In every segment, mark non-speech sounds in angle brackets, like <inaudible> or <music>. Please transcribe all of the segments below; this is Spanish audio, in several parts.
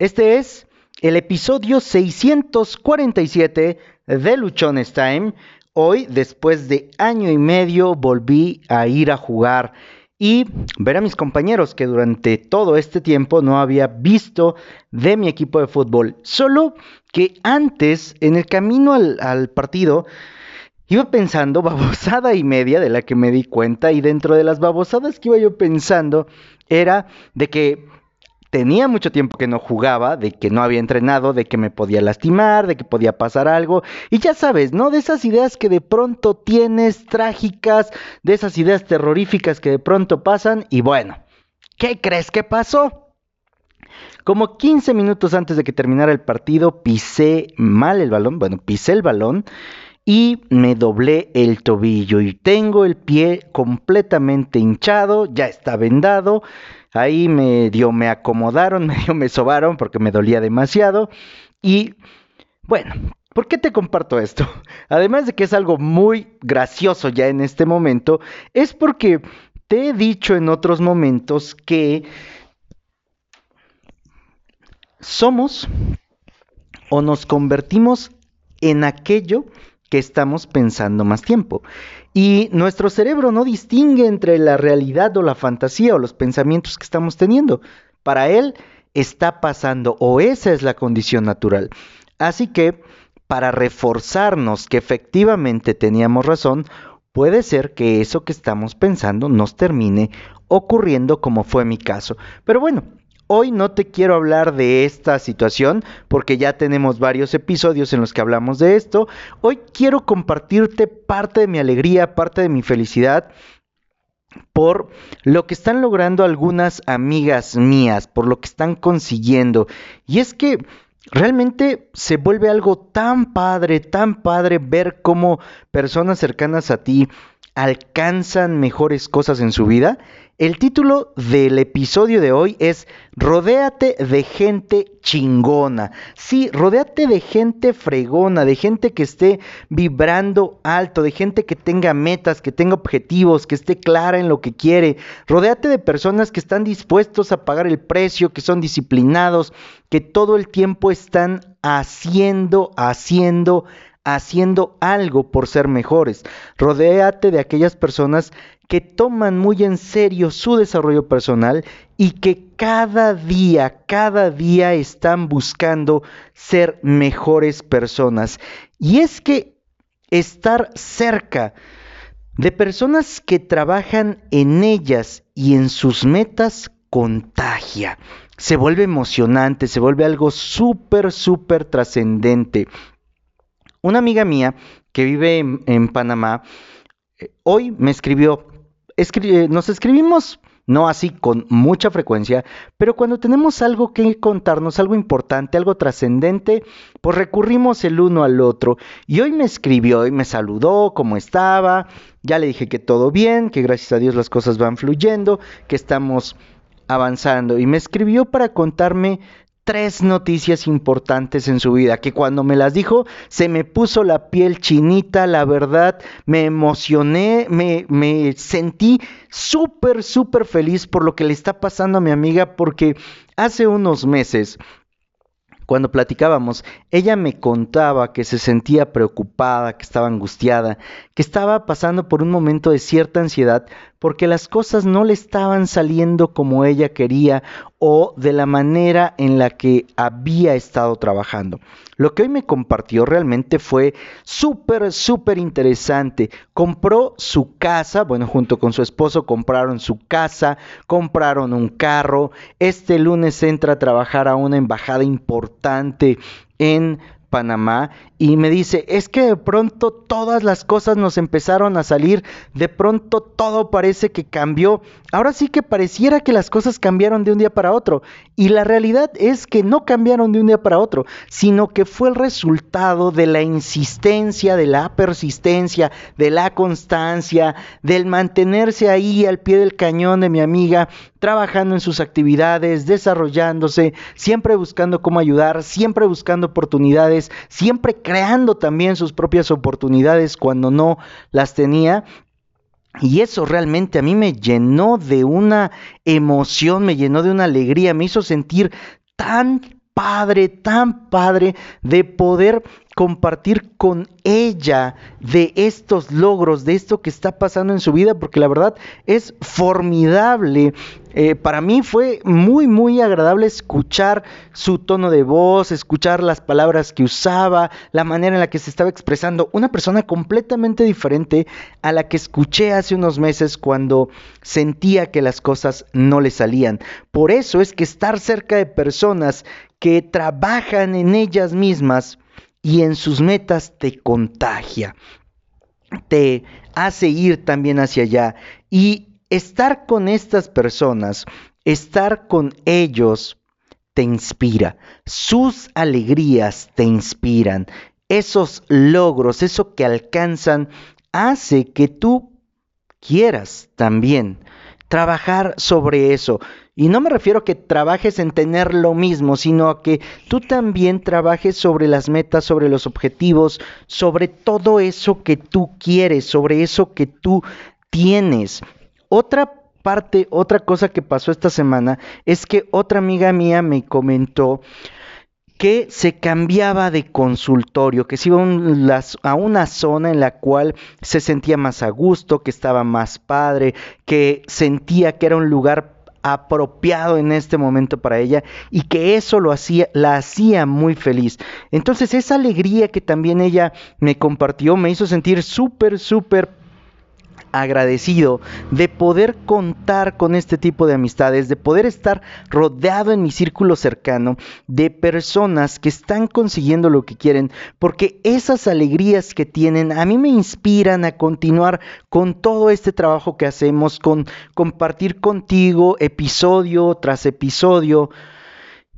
Este es el episodio 647 de Luchones Time. Hoy, después de año y medio, volví a ir a jugar y ver a mis compañeros que durante todo este tiempo no había visto de mi equipo de fútbol. Solo que antes, en el camino al, al partido, Iba pensando babosada y media de la que me di cuenta y dentro de las babosadas que iba yo pensando era de que tenía mucho tiempo que no jugaba, de que no había entrenado, de que me podía lastimar, de que podía pasar algo. Y ya sabes, ¿no? De esas ideas que de pronto tienes trágicas, de esas ideas terroríficas que de pronto pasan. Y bueno, ¿qué crees que pasó? Como 15 minutos antes de que terminara el partido, pisé mal el balón, bueno, pisé el balón y me doblé el tobillo y tengo el pie completamente hinchado, ya está vendado Ahí me dio, me acomodaron, <laughs> medio me sobaron porque me dolía demasiado. Y bueno, ¿por qué te comparto esto? <laughs> Además de que es algo muy gracioso ya en este momento, es porque te he dicho en otros momentos que somos o nos convertimos en aquello que estamos pensando más tiempo. Y nuestro cerebro no distingue entre la realidad o la fantasía o los pensamientos que estamos teniendo. Para él está pasando o esa es la condición natural. Así que, para reforzarnos que efectivamente teníamos razón, puede ser que eso que estamos pensando nos termine ocurriendo como fue mi caso. Pero bueno, Hoy no te quiero hablar de esta situación porque ya tenemos varios episodios en los que hablamos de esto. Hoy quiero compartirte parte de mi alegría, parte de mi felicidad por lo que están logrando algunas amigas mías, por lo que están consiguiendo. Y es que realmente se vuelve algo tan padre, tan padre ver cómo personas cercanas a ti alcanzan mejores cosas en su vida el título del episodio de hoy es Rodéate de gente chingona. Sí, rodéate de gente fregona, de gente que esté vibrando alto, de gente que tenga metas, que tenga objetivos, que esté clara en lo que quiere. Rodéate de personas que están dispuestos a pagar el precio, que son disciplinados, que todo el tiempo están haciendo, haciendo, haciendo algo por ser mejores. Rodéate de aquellas personas que toman muy en serio su desarrollo personal y que cada día, cada día están buscando ser mejores personas. Y es que estar cerca de personas que trabajan en ellas y en sus metas contagia. Se vuelve emocionante, se vuelve algo súper, súper trascendente. Una amiga mía que vive en, Panamá, eh, hoy me escribió, eh, nos escribimos no así con mucha frecuencia, pero cuando tenemos algo que contarnos, algo importante, algo trascendente, pues recurrimos el uno al otro. Y hoy me escribió y me saludó, cómo estaba, ya le dije que todo bien, que gracias a Dios las cosas van fluyendo, que estamos avanzando. Y me escribió para contarme tres noticias importantes en su vida, que cuando me las dijo se me puso la piel chinita, la verdad, me emocioné, me, me sentí súper, súper feliz por lo que le está pasando a mi amiga, porque hace unos meses cuando platicábamos, ella me contaba que se sentía preocupada, que estaba angustiada, que estaba pasando por un momento de cierta ansiedad porque las cosas no le estaban saliendo como ella quería o de la manera en la que había estado trabajando. Lo que hoy me compartió realmente fue súper, súper interesante. Compró su casa, bueno, junto con su esposo compraron su casa, compraron un carro. Este lunes entra a trabajar a una embajada importante en Panamá y me dice, es que de pronto todas las cosas nos empezaron a salir, de pronto todo parece que cambió, ahora sí que pareciera que las cosas cambiaron de un día para otro. Y la realidad es que no cambiaron de un día para otro, sino que fue el resultado de la insistencia, de la persistencia, de la constancia, del mantenerse ahí al pie del cañón de mi amiga, trabajando en sus actividades, desarrollándose, siempre buscando cómo ayudar, siempre buscando oportunidades, siempre creando también sus propias oportunidades cuando no las tenía. Y eso realmente a mí me llenó de una emoción, me llenó de una alegría, me hizo sentir tan padre, tan padre de poder compartir con ella de estos logros, de esto que está pasando en su vida, porque la verdad es formidable. Eh, para mí fue muy, muy agradable escuchar su tono de voz, escuchar las palabras que usaba, la manera en la que se estaba expresando. Una persona completamente diferente a la que escuché hace unos meses cuando sentía que las cosas no le salían. Por eso es que estar cerca de personas que trabajan en ellas mismas y en sus metas te contagia, te hace ir también hacia allá. Y estar con estas personas, estar con ellos, te inspira. Sus alegrías te inspiran. Esos logros, eso que alcanzan, hace que tú quieras también trabajar sobre eso. Y no me refiero a que trabajes en tener lo mismo, sino a que tú también trabajes sobre las metas, sobre los objetivos, sobre todo eso que tú quieres, sobre eso que tú tienes. Otra parte, otra cosa que pasó esta semana es que otra amiga mía me comentó que se cambiaba de consultorio, que se iba a una zona en la cual se sentía más a gusto, que estaba más padre, que sentía que era un lugar apropiado en este momento para ella y que eso lo hacía, la hacía muy feliz. Entonces esa alegría que también ella me compartió me hizo sentir súper, súper agradecido de poder contar con este tipo de amistades, de poder estar rodeado en mi círculo cercano de personas que están consiguiendo lo que quieren, porque esas alegrías que tienen a mí me inspiran a continuar con todo este trabajo que hacemos, con compartir contigo episodio tras episodio,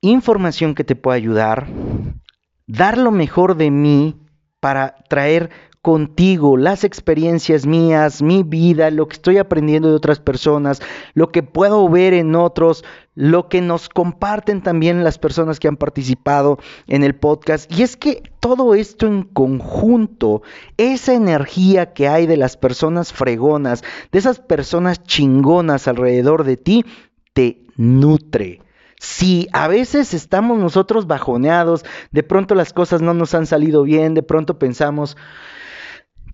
información que te pueda ayudar, dar lo mejor de mí para traer contigo, las experiencias mías, mi vida, lo que estoy aprendiendo de otras personas, lo que puedo ver en otros, lo que nos comparten también las personas que han participado en el podcast. Y es que todo esto en conjunto, esa energía que hay de las personas fregonas, de esas personas chingonas alrededor de ti, te nutre. Si a veces estamos nosotros bajoneados, de pronto las cosas no nos han salido bien, de pronto pensamos,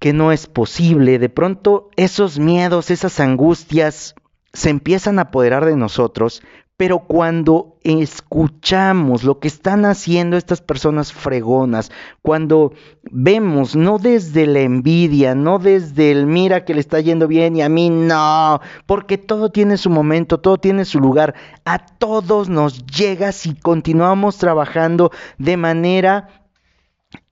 que no es posible, de pronto esos miedos, esas angustias se empiezan a apoderar de nosotros, pero cuando escuchamos lo que están haciendo estas personas fregonas, cuando vemos, no desde la envidia, no desde el mira que le está yendo bien y a mí no, porque todo tiene su momento, todo tiene su lugar, a todos nos llega si continuamos trabajando de manera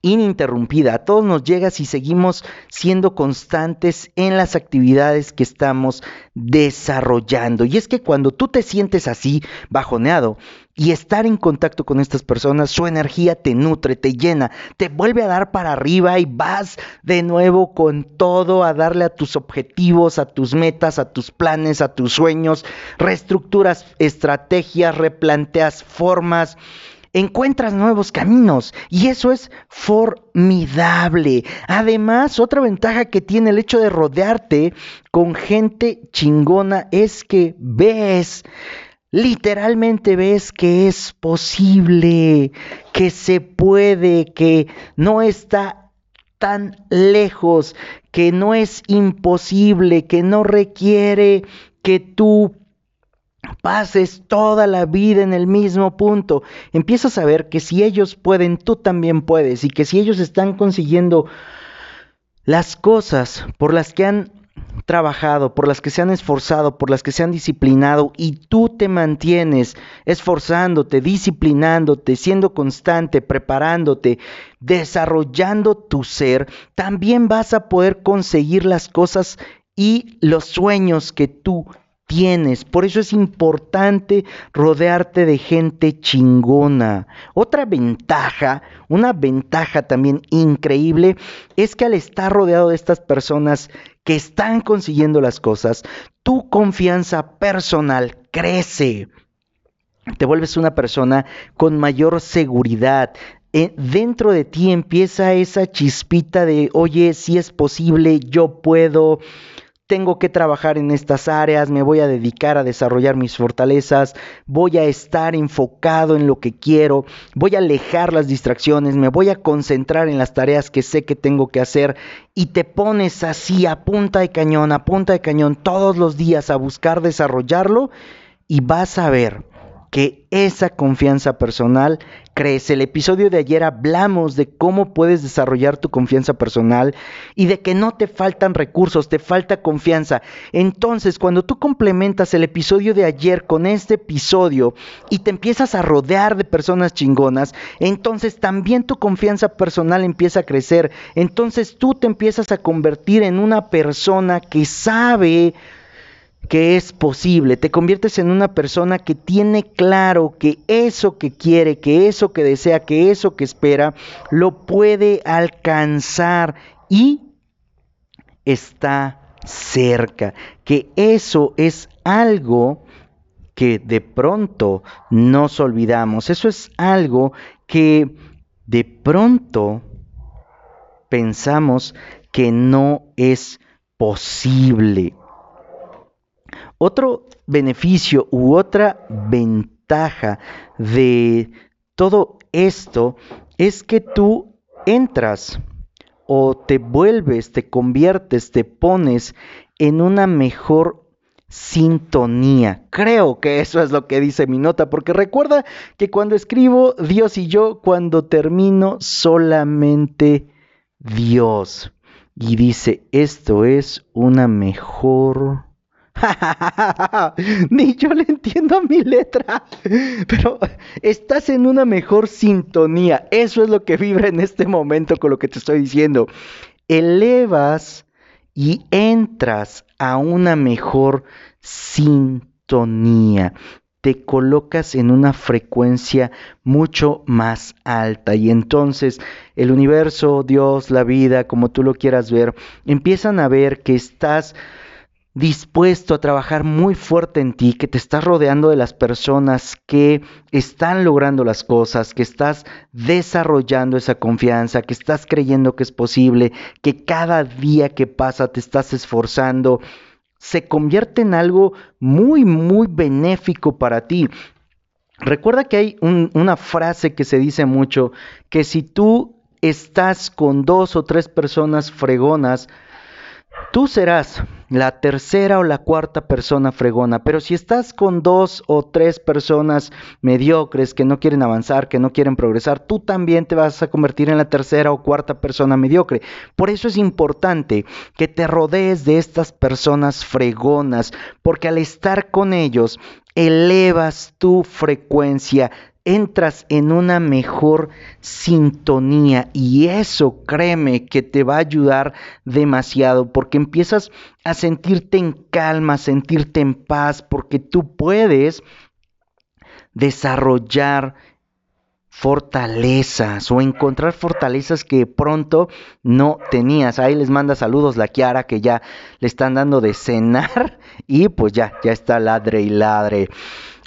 ininterrumpida. A todos nos llega si seguimos siendo constantes en las actividades que estamos desarrollando. Y es que cuando tú te sientes así, bajoneado, y estar en contacto con estas personas, su energía te nutre, te llena, te vuelve a dar para arriba y vas de nuevo con todo a darle a tus objetivos, a tus metas, a tus planes, a tus sueños, reestructuras estrategias, replanteas formas encuentras nuevos caminos y eso es formidable. Además, otra ventaja que tiene el hecho de rodearte con gente chingona es que ves literalmente ves que es posible, que se puede, que no está tan lejos, que no es imposible, que no requiere que tú pases toda la vida en el mismo punto, empiezas a ver que si ellos pueden, tú también puedes y que si ellos están consiguiendo las cosas por las que han trabajado, por las que se han esforzado, por las que se han disciplinado y tú te mantienes esforzándote, disciplinándote, siendo constante, preparándote, desarrollando tu ser, también vas a poder conseguir las cosas y los sueños que tú tienes. Por eso es importante rodearte de gente chingona. Otra ventaja, una ventaja también increíble, es que al estar rodeado de estas personas que están consiguiendo las cosas, tu confianza personal crece. Te vuelves una persona con mayor seguridad, eh, dentro de ti empieza esa chispita de, oye, si es posible, yo puedo, tengo que trabajar en estas áreas, me voy a dedicar a desarrollar mis fortalezas, voy a estar enfocado en lo que quiero, voy a alejar las distracciones, me voy a concentrar en las tareas que sé que tengo que hacer y te pones así a punta de cañón, a punta de cañón todos los días a buscar desarrollarlo y vas a ver que esa confianza personal crece. El episodio de ayer hablamos de cómo puedes desarrollar tu confianza personal y de que no te faltan recursos, te falta confianza. Entonces, cuando tú complementas el episodio de ayer con este episodio y te empiezas a rodear de personas chingonas, entonces también tu confianza personal empieza a crecer. Entonces tú te empiezas a convertir en una persona que sabe que es posible, te conviertes en una persona que tiene claro que eso que quiere, que eso que desea, que eso que espera, lo puede alcanzar y está cerca, que eso es algo que de pronto nos olvidamos, eso es algo que de pronto pensamos que no es posible. Otro beneficio u otra ventaja de todo esto es que tú entras o te vuelves, te conviertes, te pones en una mejor sintonía. Creo que eso es lo que dice mi nota, porque recuerda que cuando escribo Dios y yo, cuando termino solamente Dios. Y dice, esto es una mejor <laughs> Ni yo le entiendo a mi letra. Pero estás en una mejor sintonía. Eso es lo que vibra en este momento con lo que te estoy diciendo. Elevas y entras a una mejor sintonía. Te colocas en una frecuencia mucho más alta y entonces el universo, Dios, la vida, como tú lo quieras ver, empiezan a ver que estás dispuesto a trabajar muy fuerte en ti, que te estás rodeando de las personas que están logrando las cosas, que estás desarrollando esa confianza, que estás creyendo que es posible, que cada día que pasa te estás esforzando, se convierte en algo muy, muy benéfico para ti. Recuerda que hay una frase que se dice mucho, que si tú estás con dos o tres personas fregonas, Tú serás la tercera o la cuarta persona fregona, pero si estás con dos o tres personas mediocres que no quieren avanzar, que no quieren progresar, tú también te vas a convertir en la tercera o cuarta persona mediocre. Por eso es importante que te rodees de estas personas fregonas, porque al estar con ellos elevas tu frecuencia entras en una mejor sintonía y eso créeme que te va a ayudar demasiado porque empiezas a sentirte en calma, sentirte en paz porque tú puedes desarrollar fortalezas o encontrar fortalezas que pronto no tenías. Ahí les manda saludos la Kiara que ya le están dando de cenar <laughs> y pues ya, ya está ladre y ladre.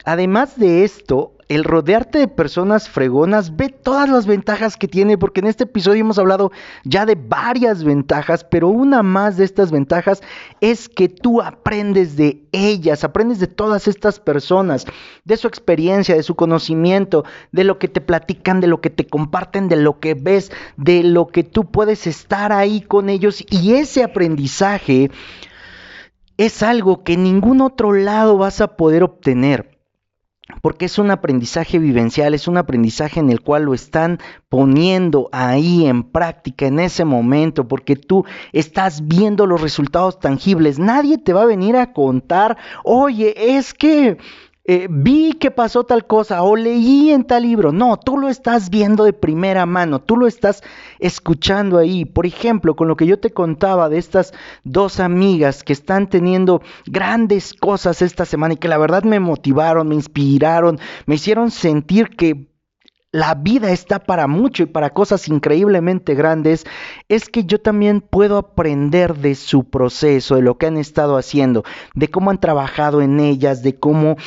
Además de esto, el rodearte de personas fregonas, ve todas las ventajas que tiene, porque en este episodio hemos hablado ya de varias ventajas, pero una más de estas ventajas es que tú aprendes de ellas, aprendes de todas estas personas, de su experiencia, de su conocimiento, de lo que te platican, de lo que te comparten, de lo que ves, de lo que tú puedes estar ahí con ellos. Y ese aprendizaje es algo que en ningún otro lado vas a poder obtener porque es un aprendizaje vivencial, es un aprendizaje en el cual lo están poniendo ahí en práctica en ese momento, porque tú estás viendo los resultados tangibles. Nadie te va a venir a contar, oye, es que eh, vi que pasó tal cosa o leí en tal libro. No, tú lo estás viendo de primera mano, tú lo estás escuchando ahí. Por ejemplo, con lo que yo te contaba de estas dos amigas que están teniendo grandes cosas esta semana y que la verdad me motivaron, me inspiraron, me hicieron sentir que la vida está para mucho y para cosas increíblemente grandes, es que yo también puedo aprender de su proceso, de lo que han estado haciendo, de cómo han trabajado en ellas, de cómo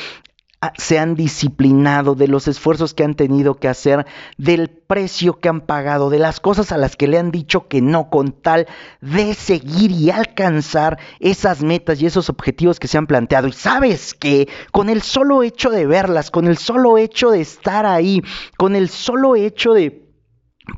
se han disciplinado, de los esfuerzos que han tenido que hacer, del precio que han pagado, de las cosas a las que le han dicho que no, con tal de seguir y alcanzar esas metas y esos objetivos que se han planteado. Y sabes que con el solo hecho de verlas, con el solo hecho de estar ahí, con el solo hecho de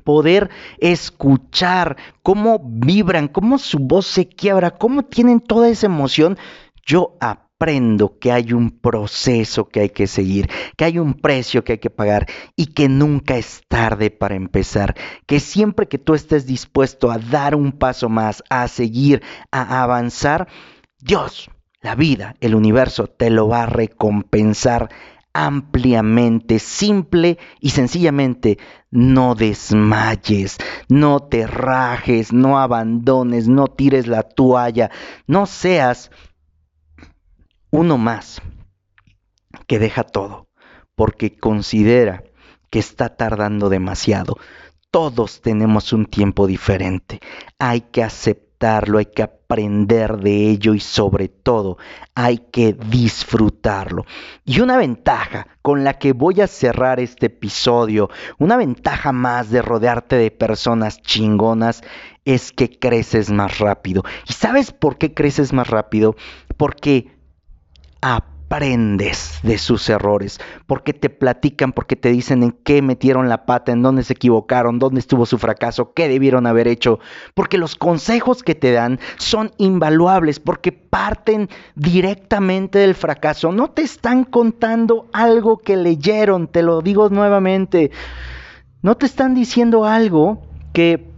poder escuchar cómo vibran, cómo su voz se quiebra, cómo tienen toda esa emoción, yo aprendo que hay un proceso que hay que seguir, que hay un precio que hay que pagar y que nunca es tarde para empezar, que siempre que tú estés dispuesto a dar un paso más, a seguir, a avanzar, Dios, la vida, el universo te lo va a recompensar ampliamente, simple y sencillamente, no desmayes, no te rajes, no abandones, no tires la toalla, no seas uno más que deja todo porque considera que está tardando demasiado. Todos tenemos un tiempo diferente. Hay que aceptarlo, hay que aprender de ello y sobre todo hay que disfrutarlo. Y una ventaja con la que voy a cerrar este episodio, una ventaja más de rodearte de personas chingonas, es que creces más rápido. ¿Y sabes por qué creces más rápido? Porque aprendes de sus errores, porque te platican, porque te dicen en qué metieron la pata, en dónde se equivocaron, dónde estuvo su fracaso, qué debieron haber hecho, porque los consejos que te dan son invaluables, porque parten directamente del fracaso, no te están contando algo que leyeron, te lo digo nuevamente, no te están diciendo algo que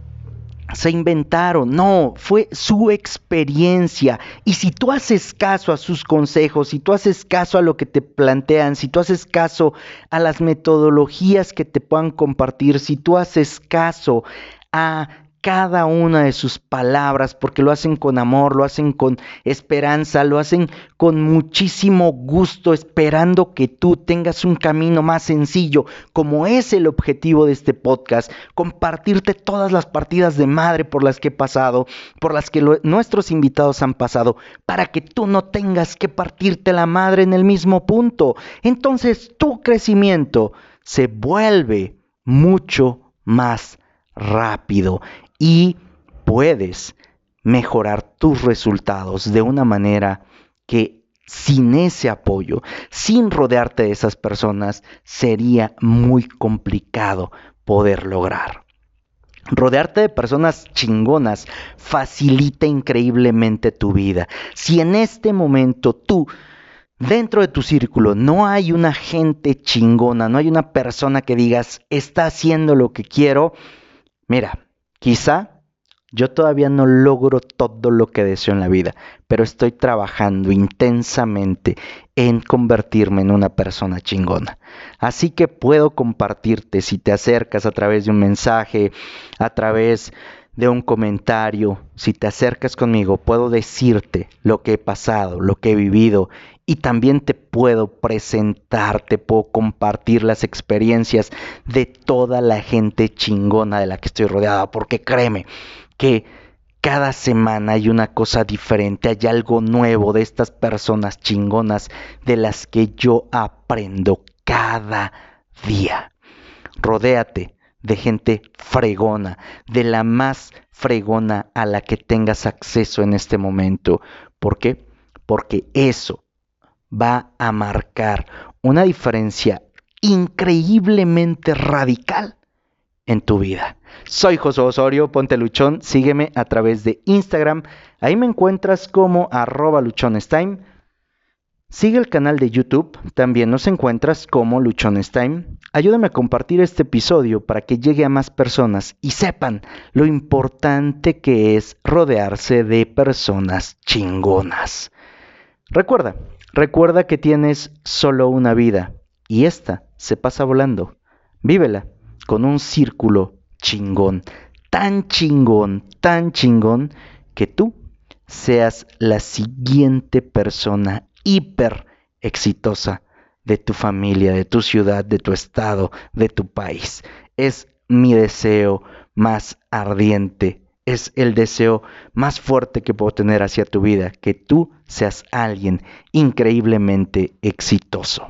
se inventaron, no, fue su experiencia. Y si tú haces caso a sus consejos, si tú haces caso a lo que te plantean, si tú haces caso a las metodologías que te puedan compartir, si tú haces caso a cada una de sus palabras, porque lo hacen con amor, lo hacen con esperanza, lo hacen con muchísimo gusto, esperando que tú tengas un camino más sencillo, como es el objetivo de este podcast, compartirte todas las partidas de madre por las que he pasado, por las que nuestros invitados han pasado, para que tú no tengas que partirte la madre en el mismo punto. Entonces tu crecimiento se vuelve mucho más rápido y puedes mejorar tus resultados de una manera que sin ese apoyo, sin rodearte de esas personas, sería muy complicado poder lograr. Rodearte de personas chingonas facilita increíblemente tu vida. Si en este momento tú, dentro de tu círculo, no hay una gente chingona, no hay una persona que digas, está haciendo lo que quiero, mira, Quizá yo todavía no logro todo lo que deseo en la vida, pero estoy trabajando intensamente en convertirme en una persona chingona. Así que puedo compartirte si te acercas a través de un mensaje, a través de un comentario, si te acercas conmigo, puedo decirte lo que he pasado, lo que he vivido y también te puedo presentar, te puedo compartir las experiencias de toda la gente chingona de la que estoy rodeada, porque créeme que cada semana hay una cosa diferente, hay algo nuevo de estas personas chingonas de las que yo aprendo cada día. Rodéate de gente fregona, de la más fregona a la que tengas acceso en este momento. ¿Por qué? Porque eso va a marcar una diferencia increíblemente radical en tu vida. Soy José Osorio, ponte luchón, sígueme a través de Instagram, ahí me encuentras como arroba luchonestime. Sigue el canal de YouTube, también nos encuentras como luchonestime. Ayúdame a compartir este episodio para que llegue a más personas y sepan lo importante que es rodearse de personas chingonas. Recuerda, Recuerda que tienes solo una vida y esta se pasa volando. Vívela con un círculo chingón, tan chingón, tan chingón que tú seas la siguiente persona hiper exitosa de tu familia, de tu ciudad, de tu estado, de tu país. Es mi deseo más ardiente es el deseo más fuerte que puedo tener hacia tu vida, que tú seas alguien increíblemente exitoso.